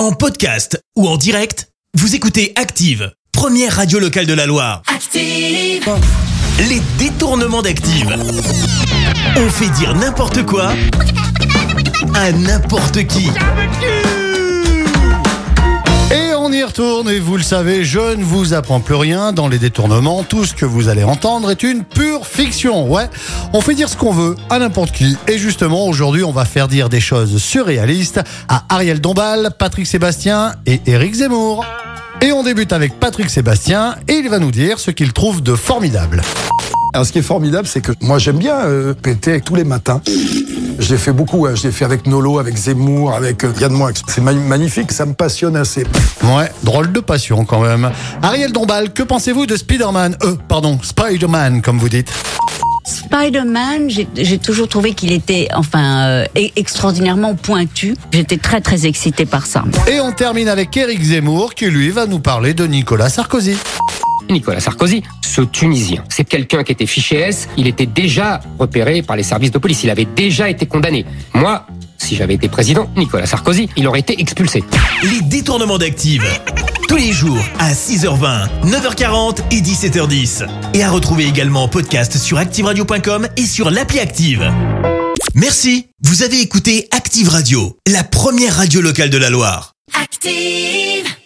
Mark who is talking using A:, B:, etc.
A: En podcast ou en direct, vous écoutez Active, première radio locale de la Loire.
B: Active.
A: Les détournements d'Active. On fait dire n'importe quoi à n'importe qui.
C: Et vous le savez, je ne vous apprends plus rien dans les détournements. Tout ce que vous allez entendre est une pure fiction. Ouais, on fait dire ce qu'on veut à n'importe qui. Et justement, aujourd'hui, on va faire dire des choses surréalistes à Ariel Dombal, Patrick Sébastien et Éric Zemmour. Et on débute avec Patrick Sébastien, et il va nous dire ce qu'il trouve de formidable.
D: Alors ce qui est formidable, c'est que moi j'aime bien euh, péter tous les matins. Je l'ai fait beaucoup, hein. je l'ai fait avec Nolo, avec Zemmour, avec euh, Yann Moix. C'est ma- magnifique, ça me passionne assez.
C: Ouais, drôle de passion quand même. Ariel Dombal, que pensez-vous de Spider-Man? Euh, pardon, Spider-Man, comme vous dites.
E: Spider-Man, j'ai toujours trouvé qu'il était enfin euh, e- extraordinairement pointu. J'étais très très excitée par ça.
C: Et on termine avec Éric Zemmour, qui lui va nous parler de Nicolas Sarkozy.
F: Nicolas Sarkozy, ce Tunisien, c'est quelqu'un qui était fiché S, il était déjà repéré par les services de police, il avait déjà été condamné. Moi, si j'avais été président, Nicolas Sarkozy, il aurait été expulsé.
A: Les détournements d'Active. Tous les jours à 6h20, 9h40 et 17h10. Et à retrouver également en podcast sur ActiveRadio.com et sur l'appli Active. Merci. Vous avez écouté Active Radio, la première radio locale de la Loire.
B: Active.